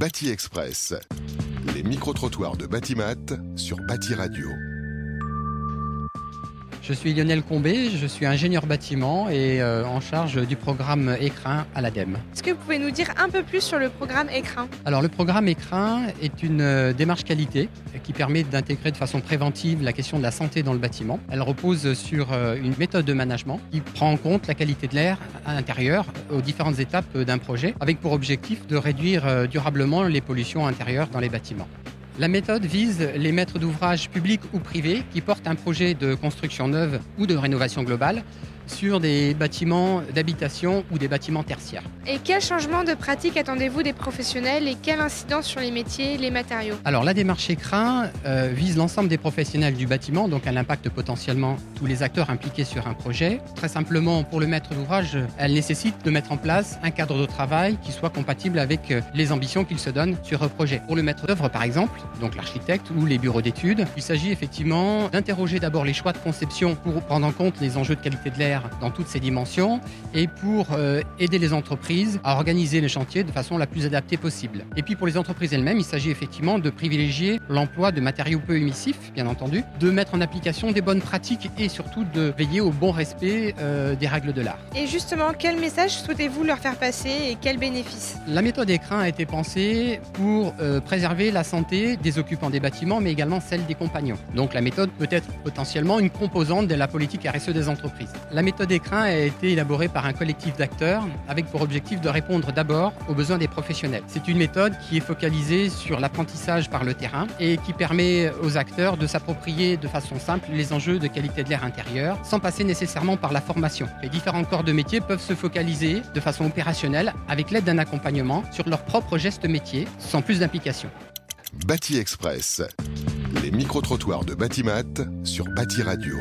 Bâti Express. Les micro-trottoirs de Batimat sur Bâti Radio. Je suis Lionel Combé, je suis ingénieur bâtiment et euh, en charge du programme Écrin à l'ADEME. Est-ce que vous pouvez nous dire un peu plus sur le programme Écrin? Alors le programme Écrin est une euh, démarche qualité qui permet d'intégrer de façon préventive la question de la santé dans le bâtiment. Elle repose sur euh, une méthode de management qui prend en compte la qualité de l'air à l'intérieur aux différentes étapes d'un projet avec pour objectif de réduire durablement les pollutions intérieures dans les bâtiments. La méthode vise les maîtres d'ouvrage publics ou privés qui portent un projet de construction neuve ou de rénovation globale sur des bâtiments d'habitation ou des bâtiments tertiaires. Et quel changement de pratique attendez-vous des professionnels et quelle incidence sur les métiers, les matériaux? Alors la démarche écrin euh, vise l'ensemble des professionnels du bâtiment, donc elle impacte potentiellement tous les acteurs impliqués sur un projet. Très simplement, pour le maître d'ouvrage, elle nécessite de mettre en place un cadre de travail qui soit compatible avec euh, les ambitions qu'il se donne sur un projet. Pour le maître d'œuvre, par exemple, donc l'architecte ou les bureaux d'études, il s'agit effectivement d'interroger d'abord les choix de conception pour prendre en compte les enjeux de qualité de l'air dans toutes ses dimensions et pour euh, aider les entreprises à organiser les chantiers de façon la plus adaptée possible. Et puis pour les entreprises elles-mêmes, il s'agit effectivement de privilégier l'emploi de matériaux peu émissifs, bien entendu, de mettre en application des bonnes pratiques et surtout de veiller au bon respect euh, des règles de l'art. Et justement, quel message souhaitez-vous leur faire passer et quels bénéfices La méthode écrin a été pensée pour euh, préserver la santé des occupants des bâtiments, mais également celle des compagnons. Donc la méthode peut être potentiellement une composante de la politique RSE des entreprises. La méthode écrin a été élaborée par un collectif d'acteurs avec pour objectif de répondre d'abord aux besoins des professionnels. C'est une méthode qui est focalisée sur l'apprentissage par le terrain et qui permet aux acteurs de s'approprier de façon simple les enjeux de qualité de l'air intérieur sans passer nécessairement par la formation. Les différents corps de métier peuvent se focaliser de façon opérationnelle avec l'aide d'un accompagnement sur leurs propres gestes métiers sans plus d'implication. Bâti Express, les micro-trottoirs de Batimat sur Bâti Radio.